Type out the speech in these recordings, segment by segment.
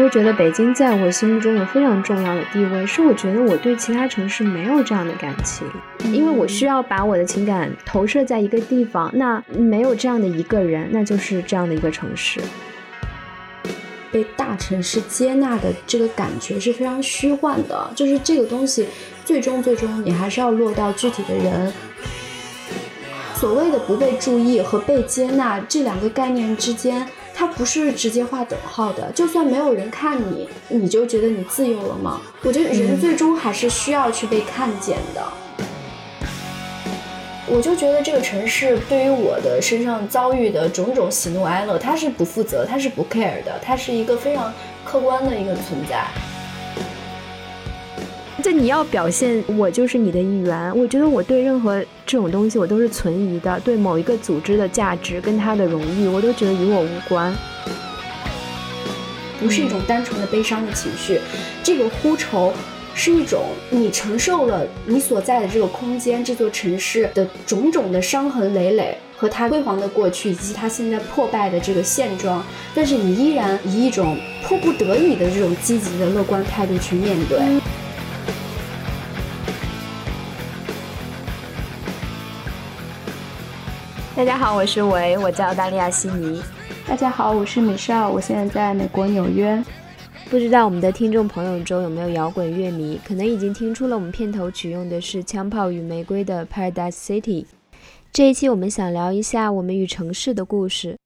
会觉得北京在我心目中有非常重要的地位，是我觉得我对其他城市没有这样的感情，因为我需要把我的情感投射在一个地方，那没有这样的一个人，那就是这样的一个城市。被大城市接纳的这个感觉是非常虚幻的，就是这个东西，最终最终你还是要落到具体的人。所谓的不被注意和被接纳这两个概念之间，它不是直接画等号的。就算没有人看你，你就觉得你自由了吗？我觉得人最终还是需要去被看见的。我就觉得这个城市对于我的身上遭遇的种种喜怒哀乐，它是不负责，它是不 care 的，它是一个非常客观的一个存在。就你要表现我就是你的一员，我觉得我对任何这种东西我都是存疑的，对某一个组织的价值跟它的荣誉，我都觉得与我无关，不是一种单纯的悲伤的情绪，这个呼愁是一种你承受了你所在的这个空间这座城市的种种的伤痕累累和它辉煌的过去以及它现在破败的这个现状，但是你依然以一种迫不得已的这种积极的乐观态度去面对。大家好，我是维，我在澳大利亚悉尼。大家好，我是米少，我现在在美国纽约。不知道我们的听众朋友中有没有摇滚乐迷，可能已经听出了我们片头曲用的是《枪炮与玫瑰》的 Paradise City。这一期我们想聊一下我们与城市的故事。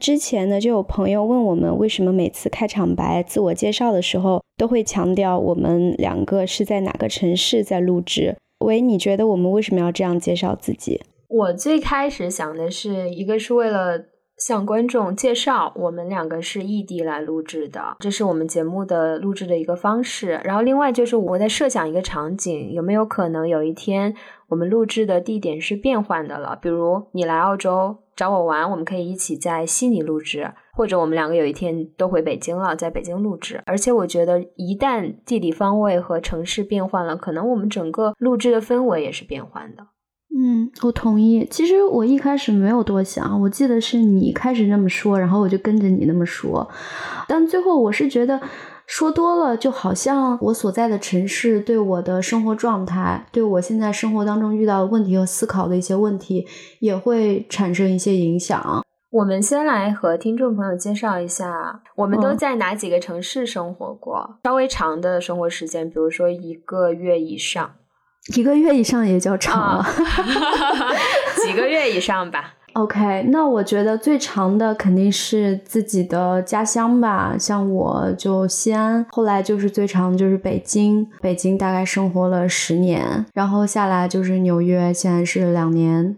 之前呢，就有朋友问我们，为什么每次开场白、自我介绍的时候都会强调我们两个是在哪个城市在录制？维，你觉得我们为什么要这样介绍自己？我最开始想的是一个是为了向观众介绍我们两个是异地来录制的，这是我们节目的录制的一个方式。然后另外就是我在设想一个场景，有没有可能有一天我们录制的地点是变换的了？比如你来澳洲找我玩，我们可以一起在悉尼录制；或者我们两个有一天都回北京了，在北京录制。而且我觉得一旦地理方位和城市变换了，可能我们整个录制的氛围也是变换的。嗯，我同意。其实我一开始没有多想，我记得是你开始那么说，然后我就跟着你那么说。但最后我是觉得说多了，就好像我所在的城市对我的生活状态，对我现在生活当中遇到的问题和思考的一些问题，也会产生一些影响。我们先来和听众朋友介绍一下，我们都在哪几个城市生活过？稍微长的生活时间，比如说一个月以上。一个月以上也叫长了，几个月以上吧。OK，那我觉得最长的肯定是自己的家乡吧，像我就西安，后来就是最长就是北京，北京大概生活了十年，然后下来就是纽约，现在是两年。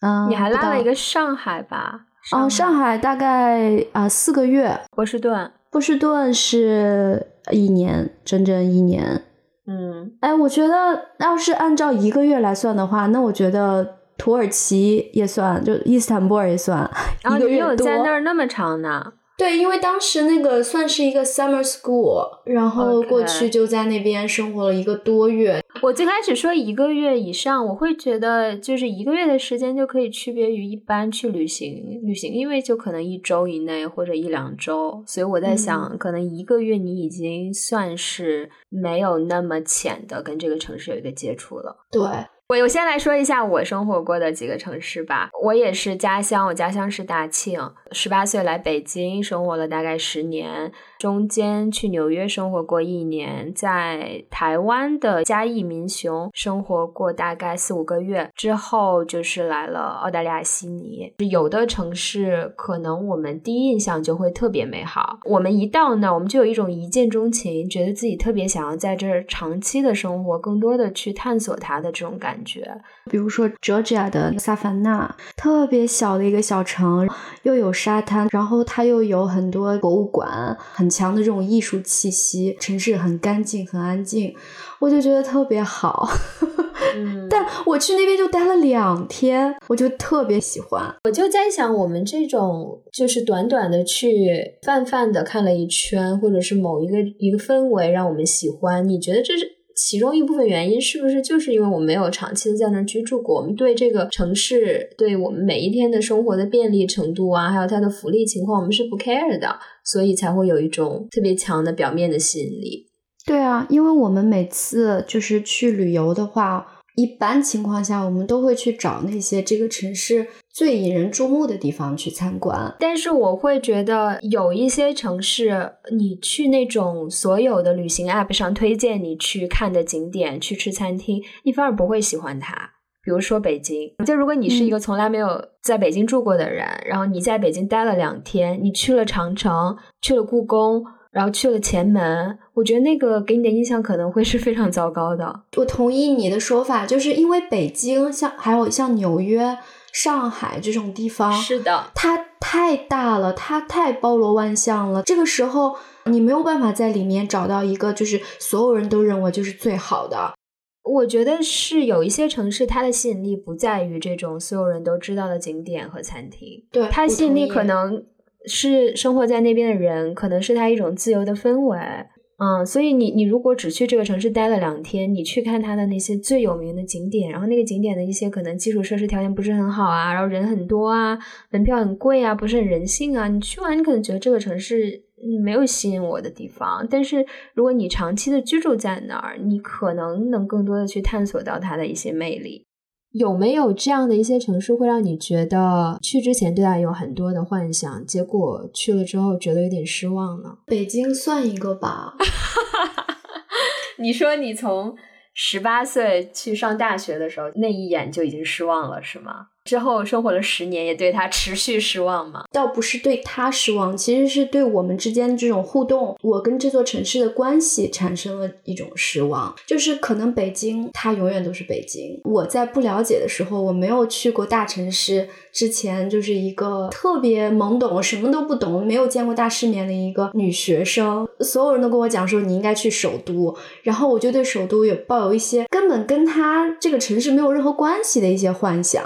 嗯，你还拉了一个上海吧？哦，上海大概啊四个月。波士顿，波士顿是一年，整整一年。嗯，哎，我觉得要是按照一个月来算的话，那我觉得土耳其也算，就伊斯坦布尔也算一个月多。在那儿那么长呢？对，因为当时那个算是一个 summer school，然后过去就在那边生活了一个多月。我最开始说一个月以上，我会觉得就是一个月的时间就可以区别于一般去旅行旅行，因为就可能一周以内或者一两周，所以我在想，可能一个月你已经算是没有那么浅的跟这个城市有一个接触了。对。我我先来说一下我生活过的几个城市吧。我也是家乡，我家乡是大庆。十八岁来北京生活了大概十年，中间去纽约生活过一年，在台湾的嘉义民雄生活过大概四五个月，之后就是来了澳大利亚悉尼。有的城市可能我们第一印象就会特别美好，我们一到那，我们就有一种一见钟情，觉得自己特别想要在这儿长期的生活，更多的去探索它的这种。感觉，比如说 Georgia 的萨凡纳，特别小的一个小城，又有沙滩，然后它又有很多博物馆，很强的这种艺术气息，城市很干净，很安静，我就觉得特别好。但我去那边就待了两天，我就特别喜欢。我就在想，我们这种就是短短的去泛泛的看了一圈，或者是某一个一个氛围让我们喜欢，你觉得这是？其中一部分原因是不是就是因为我没有长期的在那居住过，我们对这个城市，对我们每一天的生活的便利程度啊，还有它的福利情况，我们是不 care 的，所以才会有一种特别强的表面的吸引力。对啊，因为我们每次就是去旅游的话。一般情况下，我们都会去找那些这个城市最引人注目的地方去参观。但是我会觉得有一些城市，你去那种所有的旅行 App 上推荐你去看的景点、去吃餐厅，你反而不会喜欢它。比如说北京，就如果你是一个从来没有在北京住过的人，然后你在北京待了两天，你去了长城，去了故宫。然后去了前门，我觉得那个给你的印象可能会是非常糟糕的。我同意你的说法，就是因为北京像还有像纽约、上海这种地方，是的，它太大了，它太包罗万象了。这个时候你没有办法在里面找到一个就是所有人都认为就是最好的。我觉得是有一些城市，它的吸引力不在于这种所有人都知道的景点和餐厅，对它吸引力可能。是生活在那边的人，可能是他一种自由的氛围，嗯，所以你你如果只去这个城市待了两天，你去看他的那些最有名的景点，然后那个景点的一些可能基础设施条件不是很好啊，然后人很多啊，门票很贵啊，不是很人性啊，你去完你可能觉得这个城市没有吸引我的地方，但是如果你长期的居住在那儿，你可能能更多的去探索到它的一些魅力。有没有这样的一些城市会让你觉得去之前对它有很多的幻想，结果去了之后觉得有点失望呢？北京算一个吧。你说你从十八岁去上大学的时候那一眼就已经失望了，是吗？之后生活了十年，也对他持续失望吗？倒不是对他失望，其实是对我们之间这种互动，我跟这座城市的关系产生了一种失望。就是可能北京，它永远都是北京。我在不了解的时候，我没有去过大城市。之前就是一个特别懵懂、什么都不懂、没有见过大世面的一个女学生，所有人都跟我讲说你应该去首都，然后我就对首都也抱有一些根本跟他这个城市没有任何关系的一些幻想。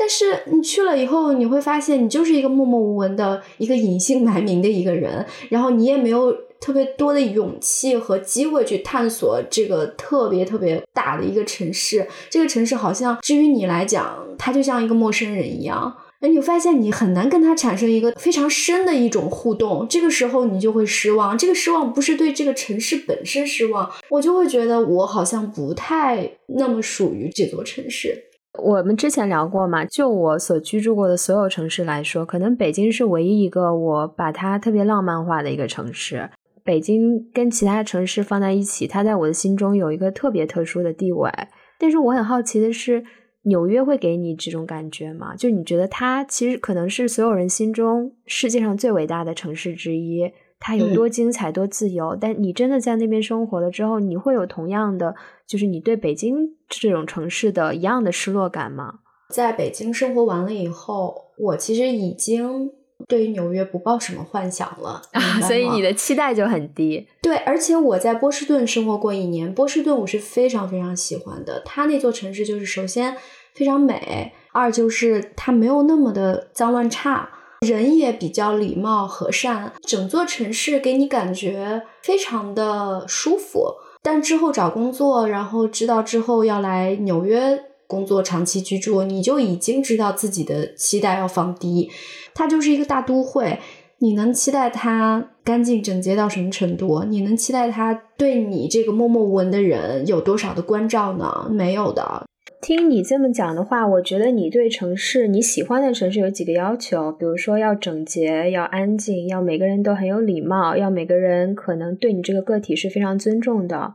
但是你去了以后，你会发现你就是一个默默无闻的一个隐姓埋名的一个人，然后你也没有特别多的勇气和机会去探索这个特别特别大的一个城市。这个城市好像，至于你来讲，它就像一个陌生人一样。哎，你发现你很难跟他产生一个非常深的一种互动，这个时候你就会失望。这个失望不是对这个城市本身失望，我就会觉得我好像不太那么属于这座城市。我们之前聊过嘛？就我所居住过的所有城市来说，可能北京是唯一一个我把它特别浪漫化的一个城市。北京跟其他城市放在一起，它在我的心中有一个特别特殊的地位。但是我很好奇的是，纽约会给你这种感觉吗？就你觉得它其实可能是所有人心中世界上最伟大的城市之一。它有多精彩、多自由，但你真的在那边生活了之后，你会有同样的，就是你对北京这种城市的一样的失落感吗？在北京生活完了以后，我其实已经对于纽约不抱什么幻想了，啊 所以你的期待就很低。对，而且我在波士顿生活过一年，波士顿我是非常非常喜欢的。它那座城市就是首先非常美，二就是它没有那么的脏乱差。人也比较礼貌和善，整座城市给你感觉非常的舒服。但之后找工作，然后知道之后要来纽约工作、长期居住，你就已经知道自己的期待要放低。它就是一个大都会，你能期待它干净整洁到什么程度？你能期待它对你这个默默无闻的人有多少的关照呢？没有的。听你这么讲的话，我觉得你对城市你喜欢的城市有几个要求，比如说要整洁、要安静、要每个人都很有礼貌、要每个人可能对你这个个体是非常尊重的。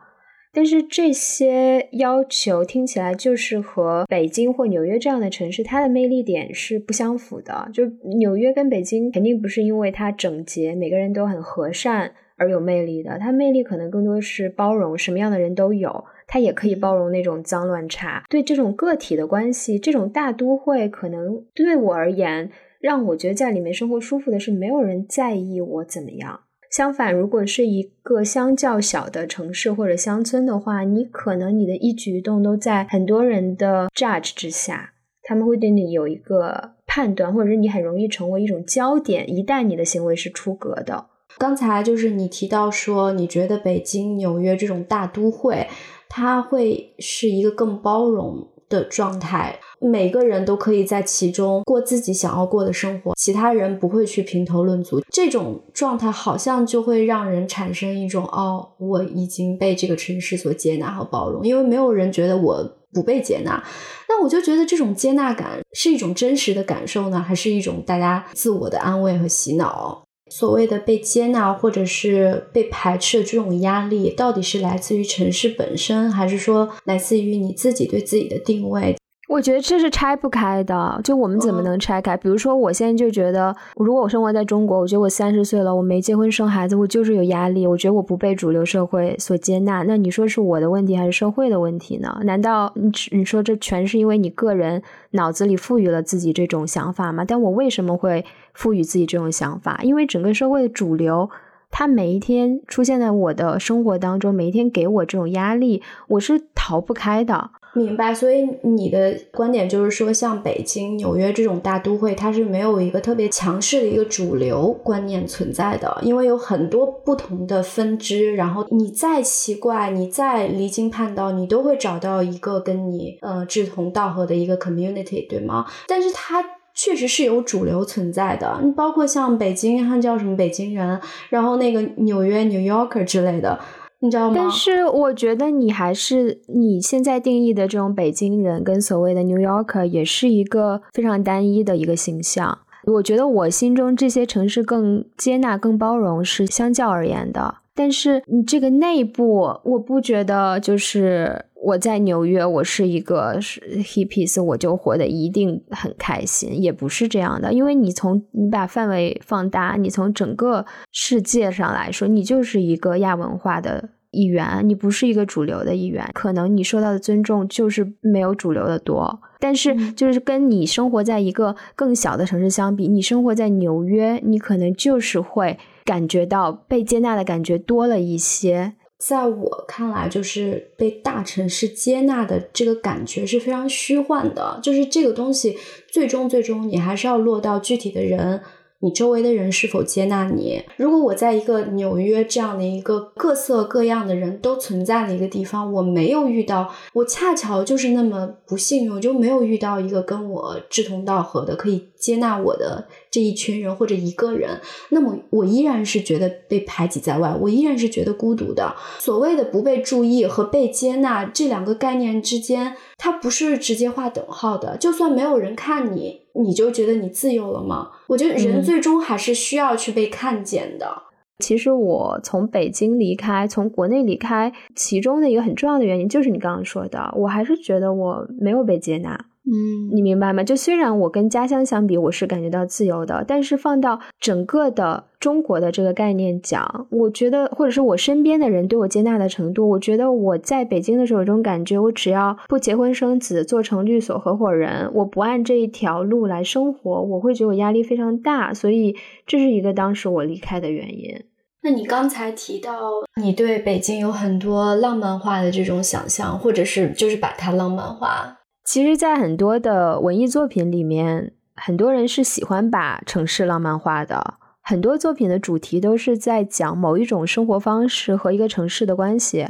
但是这些要求听起来就是和北京或纽约这样的城市它的魅力点是不相符的。就纽约跟北京肯定不是因为它整洁、每个人都很和善而有魅力的，它魅力可能更多是包容，什么样的人都有。它也可以包容那种脏乱差，对这种个体的关系，这种大都会可能对我而言，让我觉得在里面生活舒服的是没有人在意我怎么样。相反，如果是一个相较小的城市或者乡村的话，你可能你的一举一动都在很多人的 judge 之下，他们会对你有一个判断，或者是你很容易成为一种焦点，一旦你的行为是出格的。刚才就是你提到说，你觉得北京、纽约这种大都会，它会是一个更包容的状态，每个人都可以在其中过自己想要过的生活，其他人不会去评头论足。这种状态好像就会让人产生一种哦，我已经被这个城市所接纳和包容，因为没有人觉得我不被接纳。那我就觉得这种接纳感是一种真实的感受呢，还是一种大家自我的安慰和洗脑？所谓的被接纳或者是被排斥的这种压力，到底是来自于城市本身，还是说来自于你自己对自己的定位？我觉得这是拆不开的，就我们怎么能拆开？比如说，我现在就觉得，如果我生活在中国，我觉得我三十岁了，我没结婚生孩子，我就是有压力。我觉得我不被主流社会所接纳，那你说是我的问题还是社会的问题呢？难道你你说这全是因为你个人脑子里赋予了自己这种想法吗？但我为什么会赋予自己这种想法？因为整个社会的主流，他每一天出现在我的生活当中，每一天给我这种压力，我是逃不开的。明白，所以你的观点就是说，像北京、纽约这种大都会，它是没有一个特别强势的一个主流观念存在的，因为有很多不同的分支，然后你再奇怪，你再离经叛道，你都会找到一个跟你呃志同道合的一个 community，对吗？但是它确实是有主流存在的，你包括像北京，它叫什么北京人，然后那个纽约 New Yorker 之类的。你知道吗？但是我觉得你还是你现在定义的这种北京人跟所谓的 New Yorker 也是一个非常单一的一个形象。我觉得我心中这些城市更接纳、更包容是相较而言的。但是你这个内部，我不觉得就是我在纽约，我是一个是 hippies，我就活得一定很开心，也不是这样的。因为你从你把范围放大，你从整个世界上来说，你就是一个亚文化的。一员，你不是一个主流的一员，可能你受到的尊重就是没有主流的多。但是，就是跟你生活在一个更小的城市相比，你生活在纽约，你可能就是会感觉到被接纳的感觉多了一些。在我看来，就是被大城市接纳的这个感觉是非常虚幻的。就是这个东西，最终最终你还是要落到具体的人。你周围的人是否接纳你？如果我在一个纽约这样的一个各色各样的人都存在的一个地方，我没有遇到，我恰巧就是那么不幸运，我就没有遇到一个跟我志同道合的可以接纳我的这一群人或者一个人，那么我依然是觉得被排挤在外，我依然是觉得孤独的。所谓的不被注意和被接纳这两个概念之间，它不是直接画等号的。就算没有人看你。你就觉得你自由了吗？我觉得人最终还是需要去被看见的。其实我从北京离开，从国内离开，其中的一个很重要的原因就是你刚刚说的，我还是觉得我没有被接纳。嗯，你明白吗？就虽然我跟家乡相比，我是感觉到自由的，但是放到整个的中国的这个概念讲，我觉得或者是我身边的人对我接纳的程度，我觉得我在北京的时候有种感觉，我只要不结婚生子，做成律所合伙人，我不按这一条路来生活，我会觉得我压力非常大，所以这是一个当时我离开的原因。那你刚才提到你对北京有很多浪漫化的这种想象，或者是就是把它浪漫化。其实，在很多的文艺作品里面，很多人是喜欢把城市浪漫化的。很多作品的主题都是在讲某一种生活方式和一个城市的关系。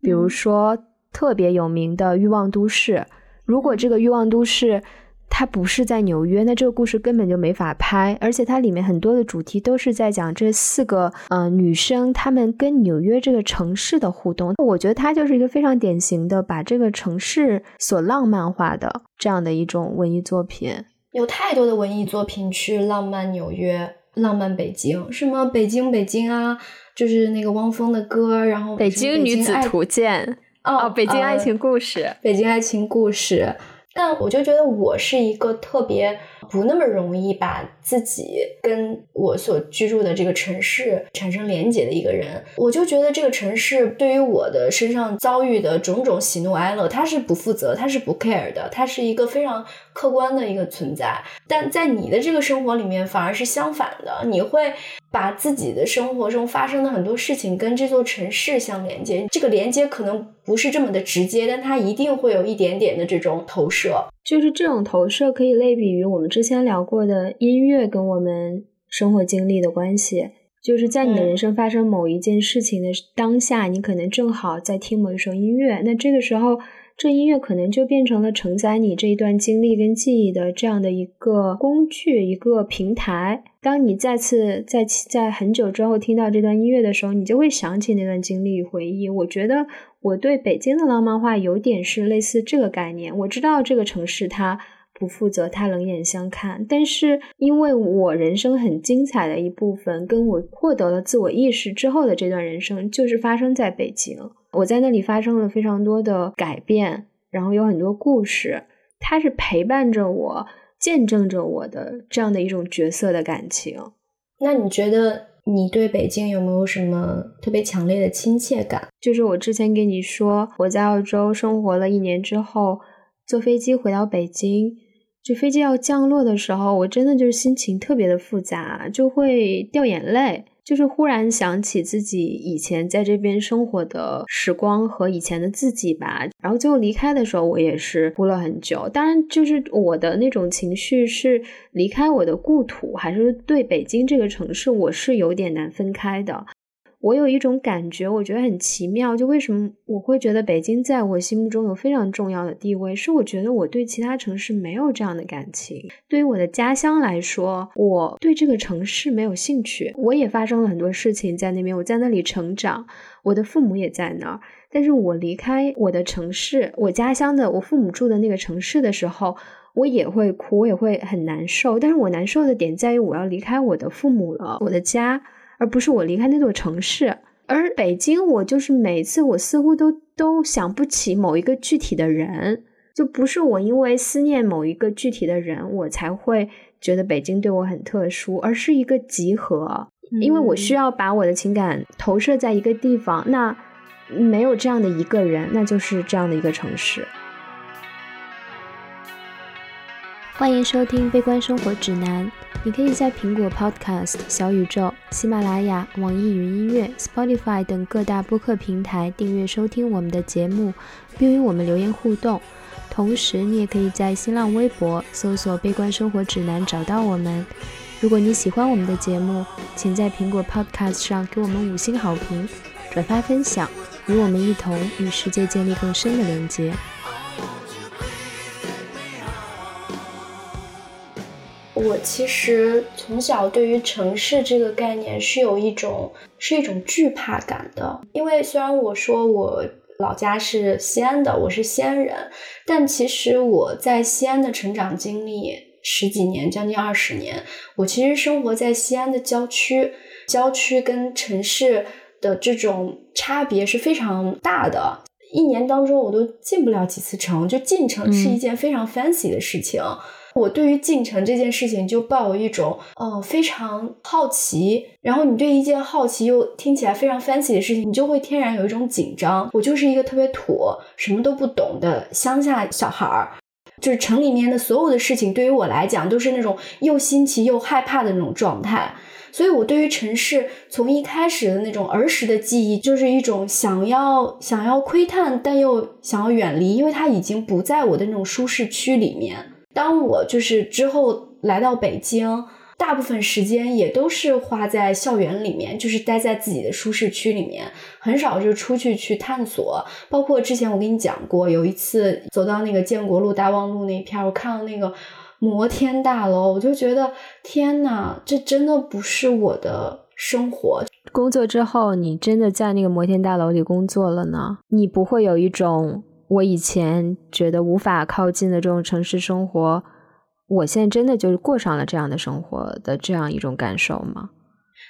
比如说，特别有名的《欲望都市》，如果这个《欲望都市》。它不是在纽约，那这个故事根本就没法拍。而且它里面很多的主题都是在讲这四个呃女生她们跟纽约这个城市的互动。我觉得它就是一个非常典型的把这个城市所浪漫化的这样的一种文艺作品。有太多的文艺作品去浪漫纽约、浪漫北京，什么北京北京啊，就是那个汪峰的歌，然后《北京女子图鉴》哦，《北京爱情故事》，《北京爱情故事》。但我就觉得我是一个特别不那么容易把自己跟我所居住的这个城市产生连结的一个人。我就觉得这个城市对于我的身上遭遇的种种喜怒哀乐，它是不负责，它是不 care 的，它是一个非常客观的一个存在。但在你的这个生活里面，反而是相反的，你会把自己的生活中发生的很多事情跟这座城市相连接。这个连接可能不是这么的直接，但它一定会有一点点的这种投射。就是这种投射可以类比于我们之前聊过的音乐跟我们生活经历的关系。就是在你的人生发生某一件事情的当下，你可能正好在听某一首音乐，那这个时候，这音乐可能就变成了承载你这一段经历跟记忆的这样的一个工具、一个平台。当你再次在在很久之后听到这段音乐的时候，你就会想起那段经历与回忆。我觉得我对北京的浪漫化有点是类似这个概念。我知道这个城市它。不负责，他冷眼相看。但是，因为我人生很精彩的一部分，跟我获得了自我意识之后的这段人生，就是发生在北京。我在那里发生了非常多的改变，然后有很多故事，它是陪伴着我、见证着我的这样的一种角色的感情。那你觉得你对北京有没有什么特别强烈的亲切感？就是我之前跟你说，我在澳洲生活了一年之后，坐飞机回到北京。就飞机要降落的时候，我真的就是心情特别的复杂，就会掉眼泪，就是忽然想起自己以前在这边生活的时光和以前的自己吧。然后最后离开的时候，我也是哭了很久。当然，就是我的那种情绪是离开我的故土，还是对北京这个城市，我是有点难分开的。我有一种感觉，我觉得很奇妙。就为什么我会觉得北京在我心目中有非常重要的地位？是我觉得我对其他城市没有这样的感情。对于我的家乡来说，我对这个城市没有兴趣。我也发生了很多事情在那边，我在那里成长，我的父母也在那儿。但是我离开我的城市，我家乡的我父母住的那个城市的时候，我也会哭，我也会很难受。但是我难受的点在于，我要离开我的父母了，我的家。而不是我离开那座城市，而北京，我就是每次我似乎都都想不起某一个具体的人，就不是我因为思念某一个具体的人，我才会觉得北京对我很特殊，而是一个集合，因为我需要把我的情感投射在一个地方，那没有这样的一个人，那就是这样的一个城市。欢迎收听《悲观生活指南》。你可以在苹果 Podcast、小宇宙、喜马拉雅、网易云音乐、Spotify 等各大播客平台订阅收听我们的节目，并与我们留言互动。同时，你也可以在新浪微博搜索“悲观生活指南”找到我们。如果你喜欢我们的节目，请在苹果 Podcast 上给我们五星好评、转发分享，与我们一同与世界建立更深的连接。我其实从小对于城市这个概念是有一种是一种惧怕感的，因为虽然我说我老家是西安的，我是西安人，但其实我在西安的成长经历十几年，将近二十年，我其实生活在西安的郊区，郊区跟城市的这种差别是非常大的，一年当中我都进不了几次城，就进城是一件非常 fancy 的事情。我对于进城这件事情就抱有一种，呃，非常好奇。然后你对一件好奇又听起来非常 fancy 的事情，你就会天然有一种紧张。我就是一个特别土、什么都不懂的乡下小孩儿，就是城里面的所有的事情对于我来讲都是那种又新奇又害怕的那种状态。所以我对于城市从一开始的那种儿时的记忆，就是一种想要想要窥探，但又想要远离，因为它已经不在我的那种舒适区里面。当我就是之后来到北京，大部分时间也都是花在校园里面，就是待在自己的舒适区里面，很少就出去去探索。包括之前我跟你讲过，有一次走到那个建国路大望路那片，我看到那个摩天大楼，我就觉得天呐，这真的不是我的生活。工作之后，你真的在那个摩天大楼里工作了呢？你不会有一种？我以前觉得无法靠近的这种城市生活，我现在真的就是过上了这样的生活的这样一种感受吗？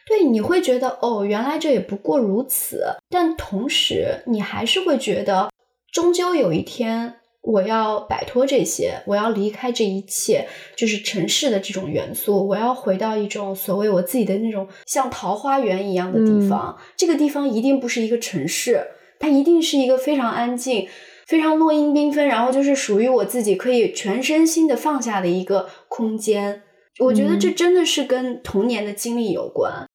对，你会觉得哦，原来这也不过如此。但同时，你还是会觉得，终究有一天我要摆脱这些，我要离开这一切，就是城市的这种元素，我要回到一种所谓我自己的那种像桃花源一样的地方。这个地方一定不是一个城市，它一定是一个非常安静。非常落英缤纷，然后就是属于我自己可以全身心的放下的一个空间。我觉得这真的是跟童年的经历有关。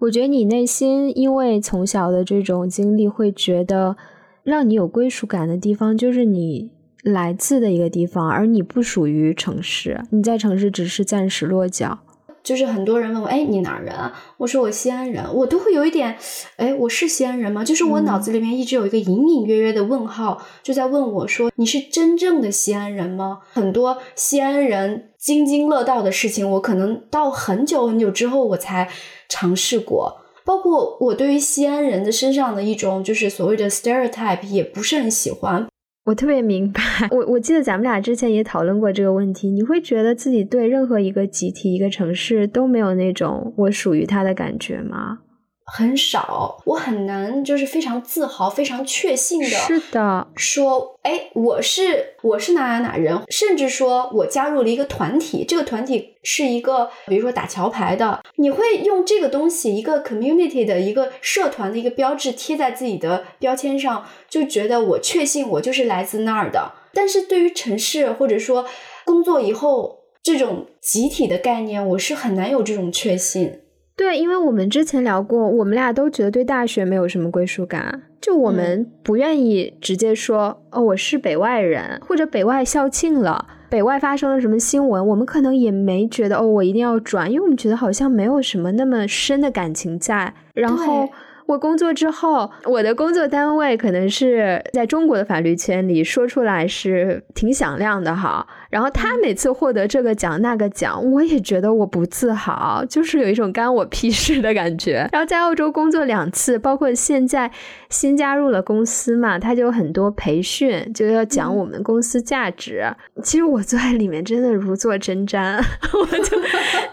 我觉得你内心因为从小的这种经历，会觉得让你有归属感的地方，就是你来自的一个地方，而你不属于城市，你在城市只是暂时落脚。就是很多人问我，哎，你哪儿人？我说我西安人，我都会有一点，哎，我是西安人吗？就是我脑子里面一直有一个隐隐约约的问号，就在问我说，你是真正的西安人吗？很多西安人津津乐道的事情，我可能到很久很久之后我才尝试过。包括我对于西安人的身上的一种就是所谓的 stereotype 也不是很喜欢。我特别明白，我我记得咱们俩之前也讨论过这个问题。你会觉得自己对任何一个集体、一个城市都没有那种我属于他的感觉吗？很少，我很难就是非常自豪、非常确信的，是的，说，哎，我是我是哪哪哪人，甚至说我加入了一个团体，这个团体是一个，比如说打桥牌的，你会用这个东西，一个 community 的一个社团的一个标志贴在自己的标签上，就觉得我确信我就是来自那儿的。但是对于城市或者说工作以后这种集体的概念，我是很难有这种确信。对，因为我们之前聊过，我们俩都觉得对大学没有什么归属感，就我们不愿意直接说哦，我是北外人，或者北外校庆了，北外发生了什么新闻，我们可能也没觉得哦，我一定要转，因为我们觉得好像没有什么那么深的感情在，然后。我工作之后，我的工作单位可能是在中国的法律圈里说出来是挺响亮的哈。然后他每次获得这个奖那个奖，我也觉得我不自豪，就是有一种干我屁事的感觉。然后在澳洲工作两次，包括现在新加入了公司嘛，他就有很多培训，就要讲我们公司价值。其实我坐在里面真的如坐针毡，我就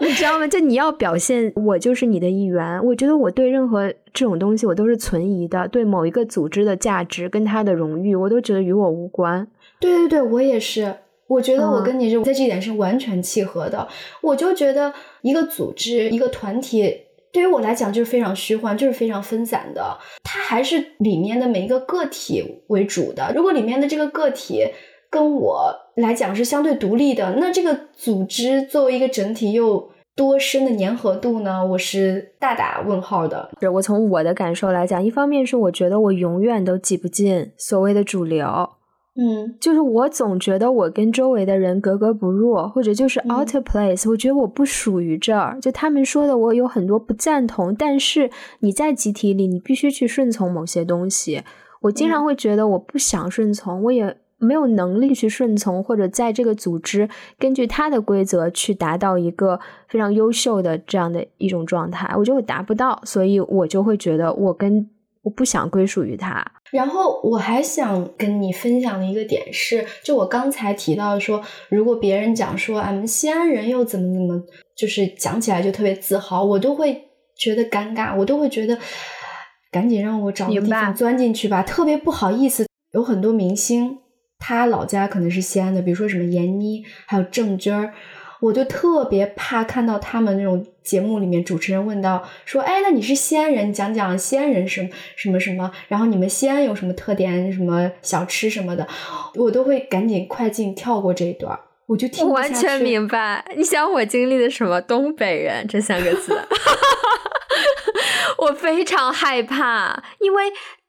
你知道吗？就你要表现我就是你的一员，我觉得我对任何。这种东西我都是存疑的，对某一个组织的价值跟他的荣誉，我都觉得与我无关。对对对，我也是。我觉得我跟你是在这一点是完全契合的。我就觉得一个组织、一个团体，对于我来讲就是非常虚幻，就是非常分散的。它还是里面的每一个个体为主的。如果里面的这个个体跟我来讲是相对独立的，那这个组织作为一个整体又。多深的粘合度呢？我是大打问号的。我从我的感受来讲，一方面是我觉得我永远都挤不进所谓的主流，嗯，就是我总觉得我跟周围的人格格不入，或者就是 out of place。我觉得我不属于这儿。就他们说的，我有很多不赞同。但是你在集体里，你必须去顺从某些东西。我经常会觉得我不想顺从，我也。没有能力去顺从，或者在这个组织根据他的规则去达到一个非常优秀的这样的一种状态，我觉得我达不到，所以我就会觉得我跟我不想归属于他。然后我还想跟你分享的一个点是，就我刚才提到说，如果别人讲说俺们西安人又怎么怎么，就是讲起来就特别自豪，我都会觉得尴尬，我都会觉得赶紧让我找个地方钻进去吧，特别不好意思。有很多明星。他老家可能是西安的，比如说什么闫妮，还有郑钧儿，我就特别怕看到他们那种节目里面，主持人问到说：“哎，那你是西安人，讲讲西安人什么什么什么，然后你们西安有什么特点，什么小吃什么的，我都会赶紧快进跳过这一段，我就听完全明白。你想我经历的什么？东北人这三个字，我非常害怕，因为。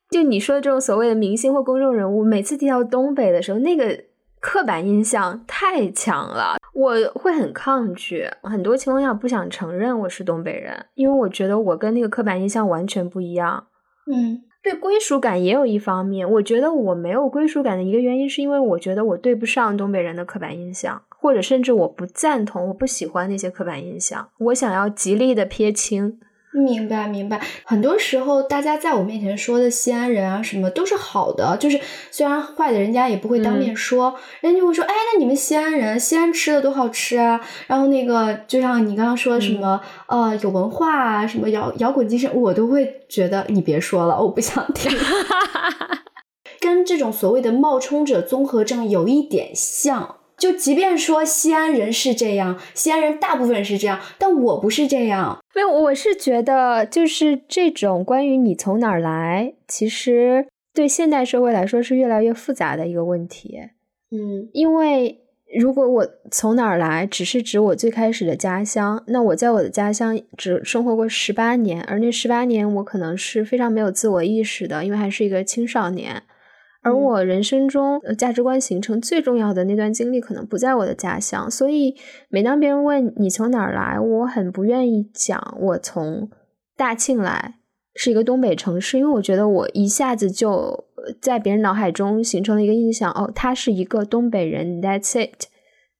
就你说的这种所谓的明星或公众人物，每次提到东北的时候，那个刻板印象太强了，我会很抗拒。很多情况下不想承认我是东北人，因为我觉得我跟那个刻板印象完全不一样。嗯，对归属感也有一方面，我觉得我没有归属感的一个原因，是因为我觉得我对不上东北人的刻板印象，或者甚至我不赞同、我不喜欢那些刻板印象，我想要极力的撇清。明白明白，很多时候大家在我面前说的西安人啊什么都是好的，就是虽然坏的人家也不会当面说，人家就会说，哎，那你们西安人，西安吃的多好吃啊，然后那个就像你刚刚说什么，呃，有文化啊，什么摇摇滚精神，我都会觉得你别说了，我不想听，跟这种所谓的冒充者综合症有一点像。就即便说西安人是这样，西安人大部分是这样，但我不是这样。没有，我是觉得就是这种关于你从哪儿来，其实对现代社会来说是越来越复杂的一个问题。嗯，因为如果我从哪儿来只是指我最开始的家乡，那我在我的家乡只生活过十八年，而那十八年我可能是非常没有自我意识的，因为还是一个青少年。而我人生中价值观形成最重要的那段经历，可能不在我的家乡。所以，每当别人问你从哪儿来，我很不愿意讲我从大庆来，是一个东北城市，因为我觉得我一下子就在别人脑海中形成了一个印象，哦，他是一个东北人，That's it。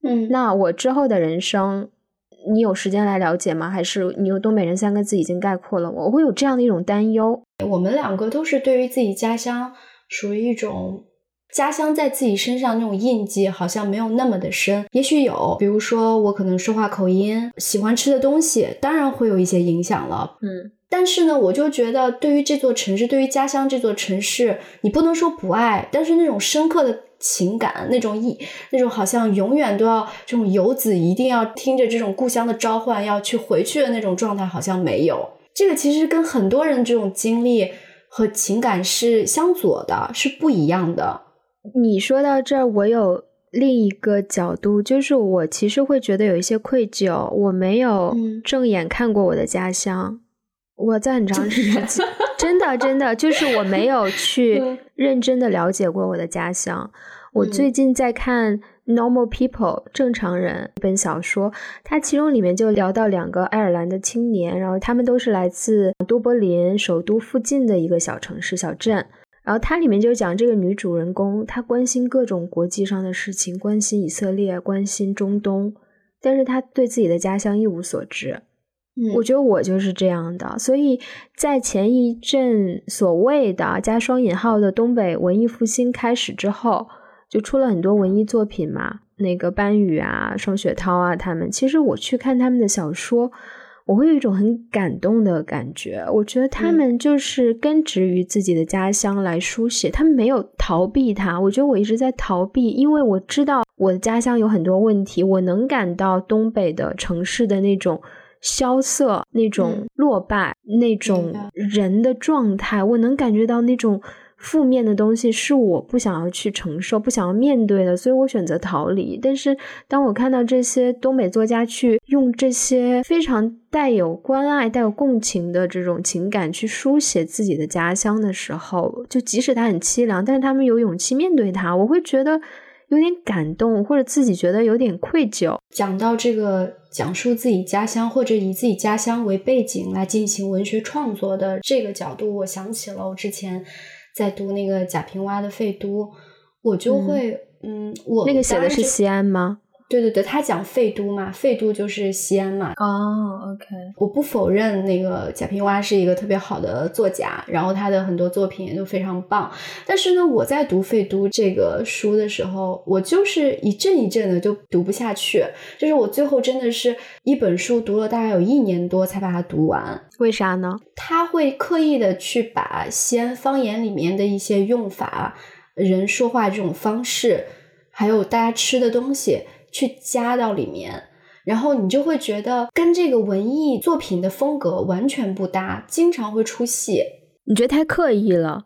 嗯，那我之后的人生，你有时间来了解吗？还是你用“东北人”三个字已经概括了我？我会有这样的一种担忧。我们两个都是对于自己家乡。属于一种家乡在自己身上那种印记，好像没有那么的深。也许有，比如说我可能说话口音，喜欢吃的东西，当然会有一些影响了。嗯，但是呢，我就觉得对于这座城市，对于家乡这座城市，你不能说不爱，但是那种深刻的情感，那种意，那种好像永远都要这种游子一定要听着这种故乡的召唤要去回去的那种状态，好像没有。这个其实跟很多人这种经历。和情感是相左的，是不一样的。你说到这儿，我有另一个角度，就是我其实会觉得有一些愧疚，我没有正眼看过我的家乡。我在很长时间，真的 真的，就是我没有 去认真的了解过我的家乡。我最近在看。Normal people，正常人。一本小说，它其中里面就聊到两个爱尔兰的青年，然后他们都是来自都柏林首都附近的一个小城市小镇。然后它里面就讲这个女主人公，她关心各种国际上的事情，关心以色列，关心中东，但是她对自己的家乡一无所知。嗯，我觉得我就是这样的。所以在前一阵所谓的加双引号的东北文艺复兴开始之后。就出了很多文艺作品嘛，那个班宇啊、双雪涛啊，他们其实我去看他们的小说，我会有一种很感动的感觉。我觉得他们就是根植于自己的家乡来书写，他们没有逃避它。我觉得我一直在逃避，因为我知道我的家乡有很多问题，我能感到东北的城市的那种萧瑟、那种落败、那种人的状态，我能感觉到那种。负面的东西是我不想要去承受、不想要面对的，所以我选择逃离。但是，当我看到这些东北作家去用这些非常带有关爱、带有共情的这种情感去书写自己的家乡的时候，就即使他很凄凉，但是他们有勇气面对他，我会觉得有点感动，或者自己觉得有点愧疚。讲到这个讲述自己家乡或者以自己家乡为背景来进行文学创作的这个角度，我想起了我之前。在读那个贾平凹的《废都》，我就会，嗯，我那个写的是西安吗？对对对，他讲废都嘛，废都就是西安嘛。哦，OK，我不否认那个贾平凹是一个特别好的作家，然后他的很多作品也都非常棒。但是呢，我在读《废都》这个书的时候，我就是一阵一阵的就读不下去，就是我最后真的是一本书读了大概有一年多才把它读完。为啥呢？他会刻意的去把西安方言里面的一些用法、人说话这种方式，还有大家吃的东西。去加到里面，然后你就会觉得跟这个文艺作品的风格完全不搭，经常会出戏。你觉得太刻意了？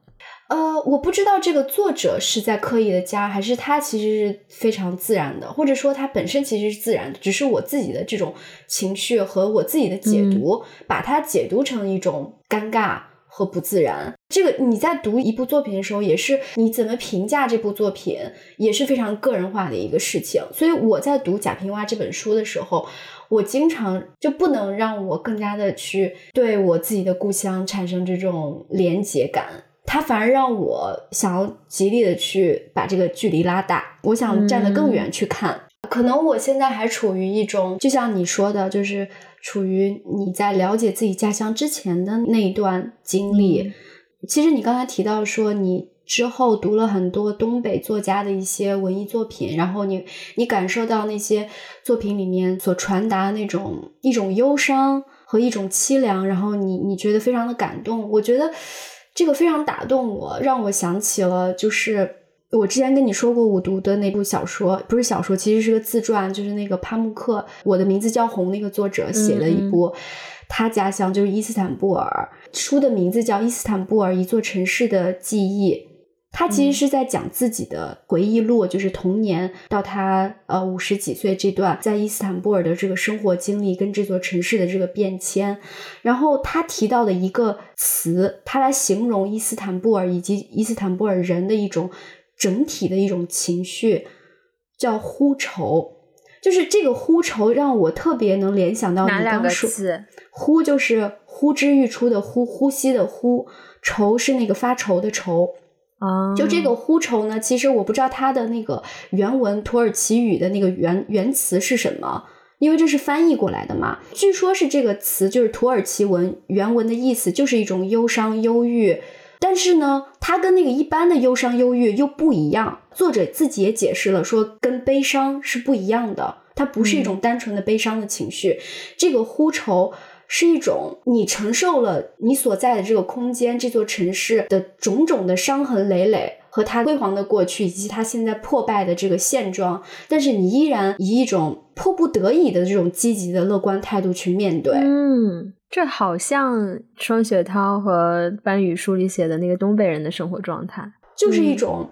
呃，我不知道这个作者是在刻意的加，还是他其实是非常自然的，或者说他本身其实是自然的，只是我自己的这种情绪和我自己的解读，把它解读成一种尴尬。和不自然，这个你在读一部作品的时候，也是你怎么评价这部作品，也是非常个人化的一个事情。所以我在读贾平凹这本书的时候，我经常就不能让我更加的去对我自己的故乡产生这种连结感，它反而让我想要极力的去把这个距离拉大，我想站得更远去看。可能我现在还处于一种，就像你说的，就是。处于你在了解自己家乡之前的那一段经历，其实你刚才提到说你之后读了很多东北作家的一些文艺作品，然后你你感受到那些作品里面所传达的那种一种忧伤和一种凄凉，然后你你觉得非常的感动，我觉得这个非常打动我，让我想起了就是。我之前跟你说过，我读的那部小说不是小说，其实是个自传，就是那个帕慕克，我的名字叫红那个作者写的一部，他家乡就是伊斯坦布尔，书的名字叫《伊斯坦布尔一座城市的记忆》。他其实是在讲自己的回忆录，就是童年到他呃五十几岁这段在伊斯坦布尔的这个生活经历跟这座城市的这个变迁。然后他提到的一个词，他来形容伊斯坦布尔以及伊斯坦布尔人的一种整体的一种情绪，叫呼愁。就是这个呼愁让我特别能联想到你刚说，呼就是呼之欲出的呼，呼吸的呼，愁是那个发愁的愁。啊，就这个呼愁呢，其实我不知道它的那个原文土耳其语的那个原原词是什么，因为这是翻译过来的嘛。据说是这个词就是土耳其文原文的意思，就是一种忧伤、忧郁。但是呢，它跟那个一般的忧伤、忧郁又不一样。作者自己也解释了，说跟悲伤是不一样的，它不是一种单纯的悲伤的情绪。这个呼愁。是一种你承受了你所在的这个空间、这座城市的种种的伤痕累累和它辉煌的过去，以及它现在破败的这个现状，但是你依然以一种迫不得已的这种积极的乐观态度去面对。嗯，这好像双雪涛和班宇书里写的那个东北人的生活状态，就是一种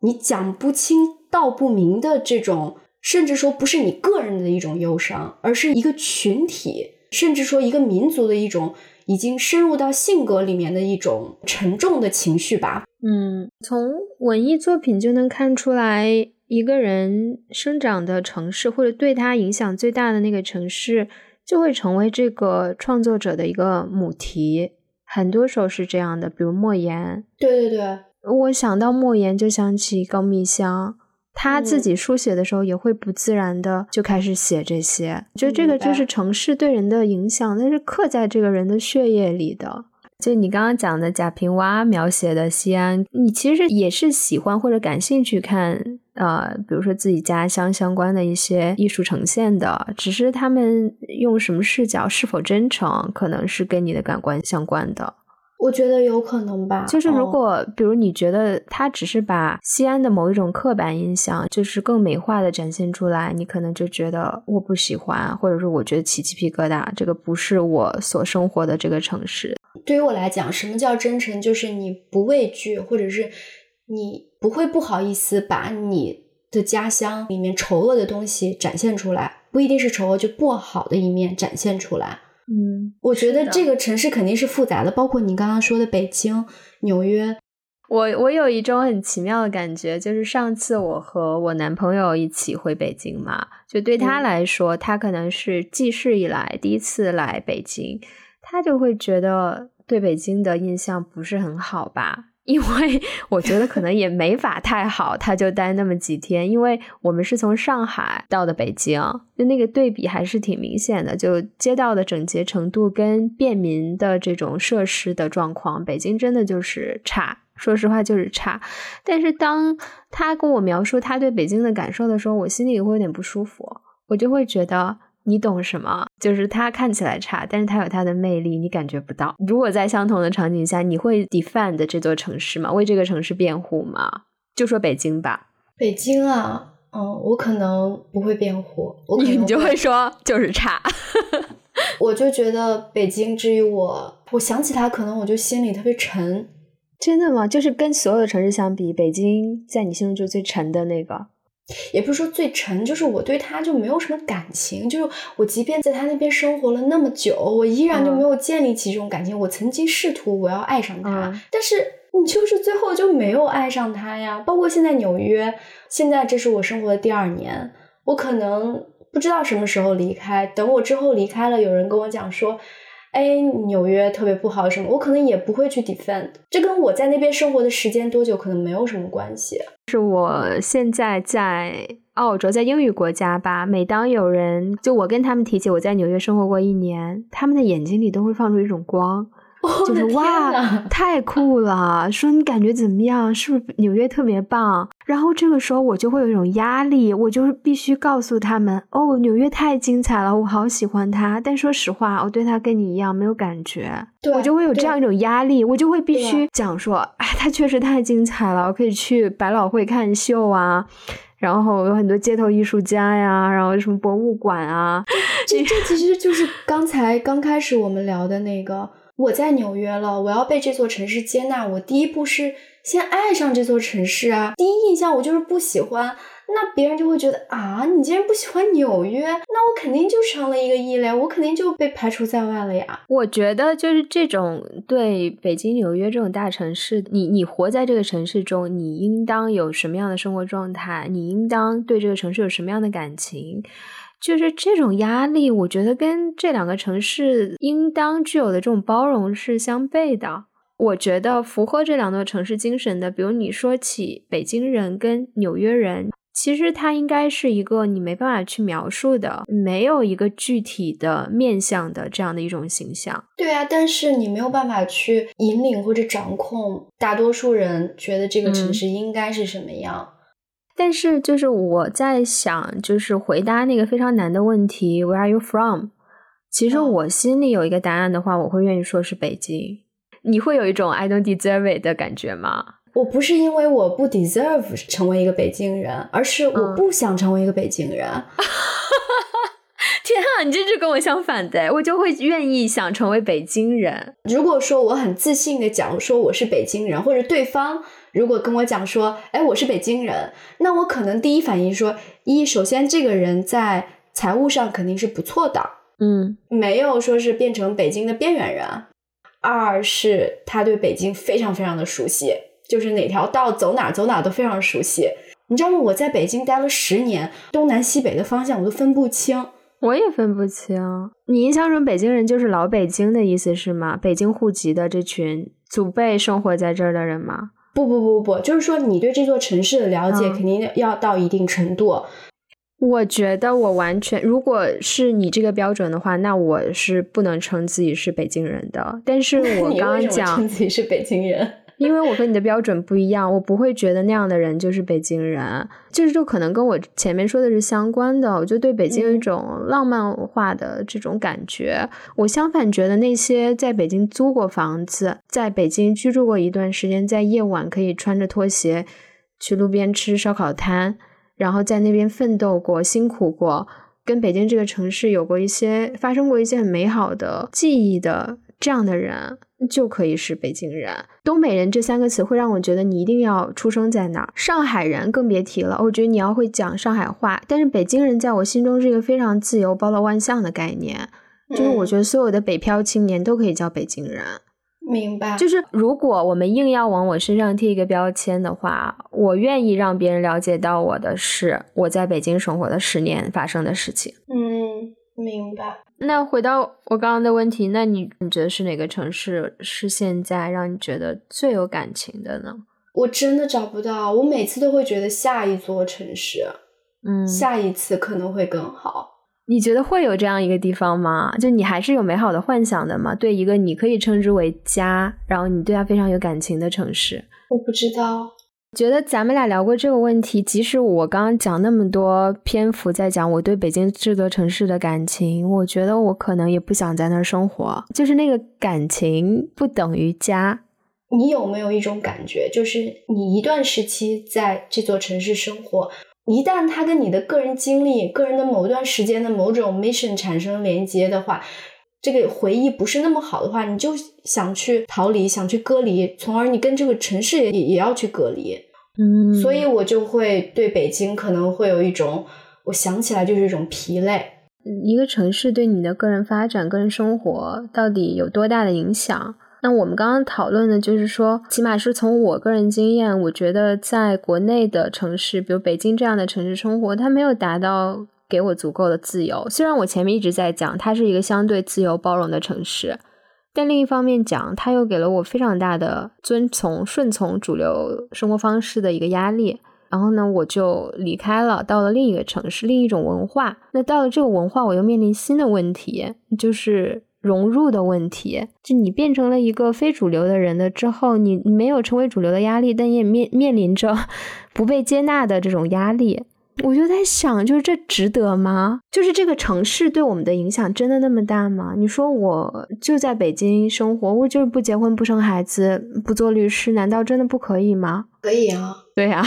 你讲不清道不明的这种，甚至说不是你个人的一种忧伤，而是一个群体。甚至说，一个民族的一种已经深入到性格里面的一种沉重的情绪吧。嗯，从文艺作品就能看出来，一个人生长的城市或者对他影响最大的那个城市，就会成为这个创作者的一个母题。很多时候是这样的，比如莫言。对对对，我想到莫言就想起高密香。他自己书写的时候也会不自然的就开始写这些，觉得这个就是城市对人的影响，那是刻在这个人的血液里的。就你刚刚讲的贾平凹描写的西安，你其实也是喜欢或者感兴趣看呃，比如说自己家乡相关的一些艺术呈现的，只是他们用什么视角，是否真诚，可能是跟你的感官相关的。我觉得有可能吧，就是如果比如你觉得他只是把西安的某一种刻板印象，就是更美化的展现出来，你可能就觉得我不喜欢，或者说我觉得起鸡皮疙瘩，这个不是我所生活的这个城市。对于我来讲，什么叫真诚？就是你不畏惧，或者是你不会不好意思把你的家乡里面丑恶的东西展现出来，不一定是丑恶，就不好的一面展现出来。嗯，我觉得这个城市肯定是复杂的，包括你刚刚说的北京、纽约。我我有一种很奇妙的感觉，就是上次我和我男朋友一起回北京嘛，就对他来说，他可能是记事以来第一次来北京，他就会觉得对北京的印象不是很好吧。因为我觉得可能也没法太好，他就待那么几天。因为我们是从上海到的北京，就那个对比还是挺明显的。就街道的整洁程度跟便民的这种设施的状况，北京真的就是差。说实话就是差。但是当他跟我描述他对北京的感受的时候，我心里会有点不舒服，我就会觉得。你懂什么？就是它看起来差，但是它有它的魅力，你感觉不到。如果在相同的场景下，你会 defend 这座城市吗？为这个城市辩护吗？就说北京吧。北京啊，嗯，我可能不会辩护，我你就会说就是差。我就觉得北京，至于我，我想起它，可能我就心里特别沉。真的吗？就是跟所有的城市相比，北京在你心中就最沉的那个。也不是说最沉，就是我对他就没有什么感情。就是我即便在他那边生活了那么久，我依然就没有建立起这种感情。我曾经试图我要爱上他，但是你就是最后就没有爱上他呀。包括现在纽约，现在这是我生活的第二年，我可能不知道什么时候离开。等我之后离开了，有人跟我讲说。哎，纽约特别不好什么，我可能也不会去 defend。这跟我在那边生活的时间多久可能没有什么关系。是我现在在澳洲，在英语国家吧。每当有人就我跟他们提起我在纽约生活过一年，他们的眼睛里都会放出一种光。就是哇，太酷了！说你感觉怎么样？是不是纽约特别棒？然后这个时候我就会有一种压力，我就是必须告诉他们哦，纽约太精彩了，我好喜欢它。但说实话，我对它跟你一样没有感觉，我就会有这样一种压力，我就会必须讲说，哎，它确实太精彩了，我可以去百老汇看秀啊，然后有很多街头艺术家呀，然后什么博物馆啊。这这其实就是刚才刚开始我们聊的那个。我在纽约了，我要被这座城市接纳。我第一步是先爱上这座城市啊！第一印象我就是不喜欢，那别人就会觉得啊，你竟然不喜欢纽约，那我肯定就成了一个异类，我肯定就被排除在外了呀。我觉得就是这种对北京、纽约这种大城市，你你活在这个城市中，你应当有什么样的生活状态？你应当对这个城市有什么样的感情？就是这种压力，我觉得跟这两个城市应当具有的这种包容是相悖的。我觉得符合这两座城市精神的，比如你说起北京人跟纽约人，其实它应该是一个你没办法去描述的，没有一个具体的面向的这样的一种形象。对啊，但是你没有办法去引领或者掌控大多数人觉得这个城市应该是什么样。但是，就是我在想，就是回答那个非常难的问题，Where are you from？其实我心里有一个答案的话，我会愿意说是北京。你会有一种 I don't deserve it 的感觉吗？我不是因为我不 deserve 成为一个北京人，而是我不想成为一个北京人。天啊，你这是跟我相反的，我就会愿意想成为北京人。如果说我很自信的讲说我是北京人，或者对方。如果跟我讲说，哎，我是北京人，那我可能第一反应说，一，首先这个人在财务上肯定是不错的，嗯，没有说是变成北京的边缘人；二是他对北京非常非常的熟悉，就是哪条道走哪走哪都非常熟悉。你知道吗？我在北京待了十年，东南西北的方向我都分不清，我也分不清。你印象中北京人就是老北京的意思是吗？北京户籍的这群祖辈生活在这儿的人吗？不不不不，就是说你对这座城市的了解肯定要到一定程度。我觉得我完全，如果是你这个标准的话，那我是不能称自己是北京人的。但是 我刚刚讲称自己是北京人。因为我和你的标准不一样，我不会觉得那样的人就是北京人，就是就可能跟我前面说的是相关的。我就对北京有一种浪漫化的这种感觉。我相反觉得那些在北京租过房子，在北京居住过一段时间，在夜晚可以穿着拖鞋去路边吃烧烤摊，然后在那边奋斗过、辛苦过，跟北京这个城市有过一些发生过一些很美好的记忆的这样的人。就可以是北京人、东北人这三个词会让我觉得你一定要出生在哪儿。上海人更别提了，我觉得你要会讲上海话。但是北京人在我心中是一个非常自由、包罗万象的概念，就是我觉得所有的北漂青年都可以叫北京人。明白。就是如果我们硬要往我身上贴一个标签的话，我愿意让别人了解到我的是我在北京生活的十年发生的事情。嗯，明白。那回到我刚刚的问题，那你你觉得是哪个城市是现在让你觉得最有感情的呢？我真的找不到，我每次都会觉得下一座城市，嗯，下一次可能会更好。你觉得会有这样一个地方吗？就你还是有美好的幻想的吗？对一个你可以称之为家，然后你对它非常有感情的城市？我不知道。觉得咱们俩聊过这个问题，即使我刚刚讲那么多篇幅在讲我对北京这座城市的感情，我觉得我可能也不想在那儿生活。就是那个感情不等于家。你有没有一种感觉，就是你一段时期在这座城市生活，一旦它跟你的个人经历、个人的某段时间的某种 mission 产生连接的话，这个回忆不是那么好的话，你就想去逃离，想去隔离，从而你跟这个城市也也要去隔离。嗯，所以我就会对北京可能会有一种，我想起来就是一种疲累。一个城市对你的个人发展、个人生活到底有多大的影响？那我们刚刚讨论的就是说，起码是从我个人经验，我觉得在国内的城市，比如北京这样的城市生活，它没有达到给我足够的自由。虽然我前面一直在讲，它是一个相对自由包容的城市。但另一方面讲，它又给了我非常大的遵从、顺从主流生活方式的一个压力。然后呢，我就离开了，到了另一个城市，另一种文化。那到了这个文化，我又面临新的问题，就是融入的问题。就你变成了一个非主流的人了之后，你没有成为主流的压力，但也面面临着 不被接纳的这种压力。我就在想，就是这值得吗？就是这个城市对我们的影响真的那么大吗？你说我就在北京生活，我就是不结婚、不生孩子、不做律师，难道真的不可以吗？可以啊，对呀。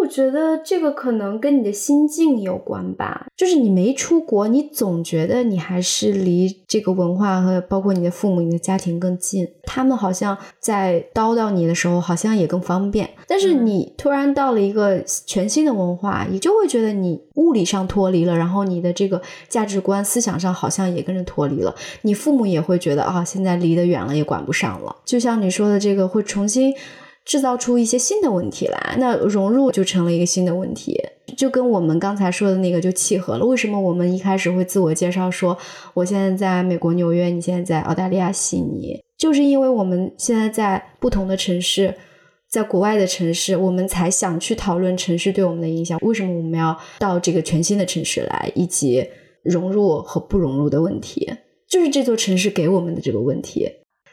我觉得这个可能跟你的心境有关吧。就是你没出国，你总觉得你还是离这个文化和包括你的父母、你的家庭更近。他们好像在叨叨你的时候，好像也更方便。但是你突然到了一个全新的文化，你就会觉得你物理上脱离了，然后你的这个价值观、思想上好像也跟着脱离了。你父母也会觉得啊，现在离得远了，也管不上了。就像你说的，这个会重新。制造出一些新的问题来，那融入就成了一个新的问题，就跟我们刚才说的那个就契合了。为什么我们一开始会自我介绍说我现在在美国纽约，你现在在澳大利亚悉尼，就是因为我们现在在不同的城市，在国外的城市，我们才想去讨论城市对我们的影响。为什么我们要到这个全新的城市来，以及融入和不融入的问题，就是这座城市给我们的这个问题。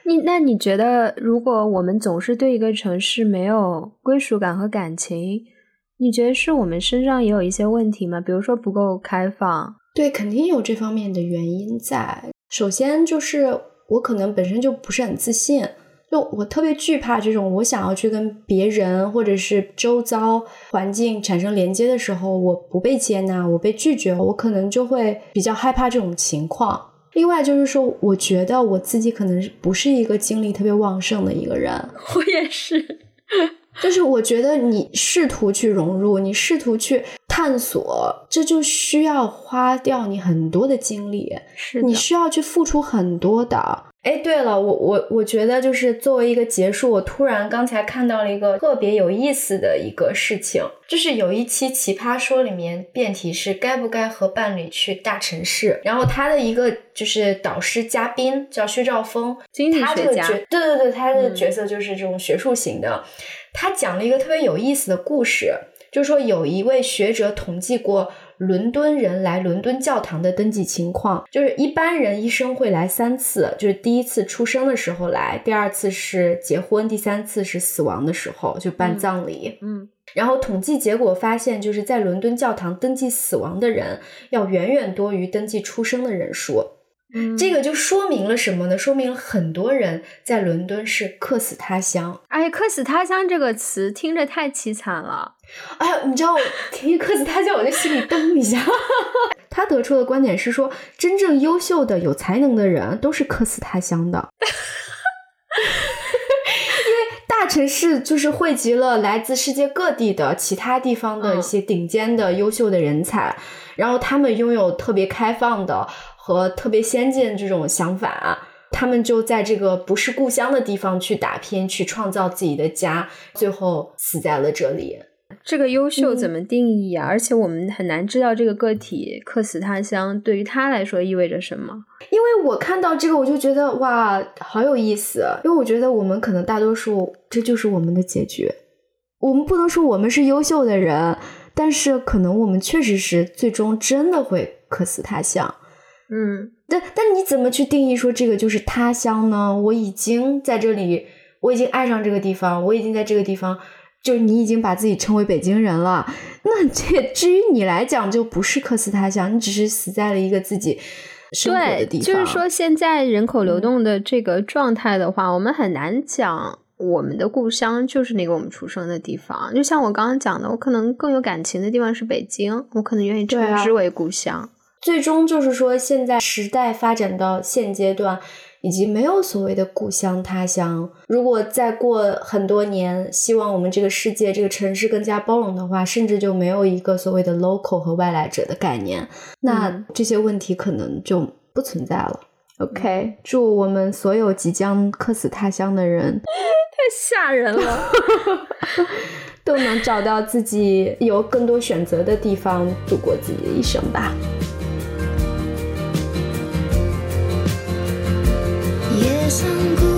你那你觉得，如果我们总是对一个城市没有归属感和感情，你觉得是我们身上也有一些问题吗？比如说不够开放？对，肯定有这方面的原因在。首先就是我可能本身就不是很自信，就我特别惧怕这种我想要去跟别人或者是周遭环境产生连接的时候，我不被接纳，我被拒绝，我可能就会比较害怕这种情况。另外就是说，我觉得我自己可能不是一个精力特别旺盛的一个人。我也是，就是我觉得你试图去融入，你试图去探索，这就需要花掉你很多的精力，是你需要去付出很多的。哎，对了，我我我觉得就是作为一个结束，我突然刚才看到了一个特别有意思的一个事情，就是有一期《奇葩说》里面辩题是该不该和伴侣去大城市，然后他的一个就是导师嘉宾叫薛兆丰，经济学家，对对对，他的角色就是这种学术型的，他讲了一个特别有意思的故事，就是说有一位学者统计过。伦敦人来伦敦教堂的登记情况，就是一般人一生会来三次，就是第一次出生的时候来，第二次是结婚，第三次是死亡的时候就办葬礼。嗯，然后统计结果发现，就是在伦敦教堂登记死亡的人要远远多于登记出生的人数。这个就说明了什么呢？说明了很多人在伦敦是客死他乡。哎，客死他乡这个词听着太凄惨了。哎呀，你知道我听“客死他乡”，我就心里噔一下。他得出的观点是说，真正优秀的、有才能的人都是客死他乡的。因为大城市就是汇集了来自世界各地的其他地方的一些顶尖的、优秀的人才，然后他们拥有特别开放的。和特别先进这种想法，他们就在这个不是故乡的地方去打拼，去创造自己的家，最后死在了这里。这个优秀怎么定义啊？而且我们很难知道这个个体客死他乡对于他来说意味着什么。因为我看到这个，我就觉得哇，好有意思。因为我觉得我们可能大多数这就是我们的结局。我们不能说我们是优秀的人，但是可能我们确实是最终真的会客死他乡。嗯，但但你怎么去定义说这个就是他乡呢？我已经在这里，我已经爱上这个地方，我已经在这个地方，就是你已经把自己称为北京人了。那这至于你来讲，就不是客死他乡，你只是死在了一个自己生活的地方。就是说，现在人口流动的这个状态的话，我们很难讲我们的故乡就是那个我们出生的地方。就像我刚刚讲的，我可能更有感情的地方是北京，我可能愿意称之为故乡。最终就是说，现在时代发展到现阶段，以及没有所谓的故乡他乡。如果再过很多年，希望我们这个世界、这个城市更加包容的话，甚至就没有一个所谓的 local 和外来者的概念，那这些问题可能就不存在了。OK，祝我们所有即将客死他乡的人，太吓人了，都能找到自己有更多选择的地方，度过自己的一生吧。sanggup